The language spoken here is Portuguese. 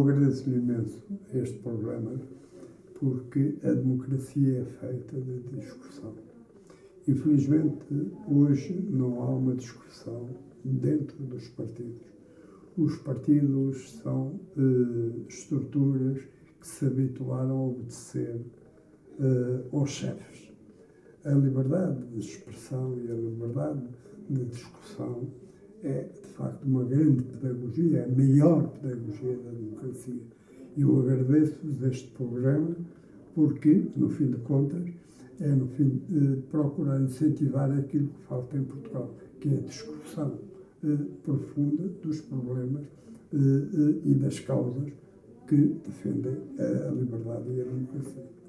Agradeço-lhe imenso este programa, porque a democracia é feita de discussão. Infelizmente, hoje não há uma discussão dentro dos partidos. Os partidos são uh, estruturas que se habituaram a obedecer uh, aos chefes. A liberdade de expressão e a liberdade de discussão é, de facto, uma grande pedagogia, a maior pedagogia da democracia. Eu agradeço-vos este programa, porque, no fim de contas, é no fim de procurar incentivar aquilo que falta em Portugal, que é a discussão eh, profunda dos problemas eh, eh, e das causas que defendem a liberdade e a democracia.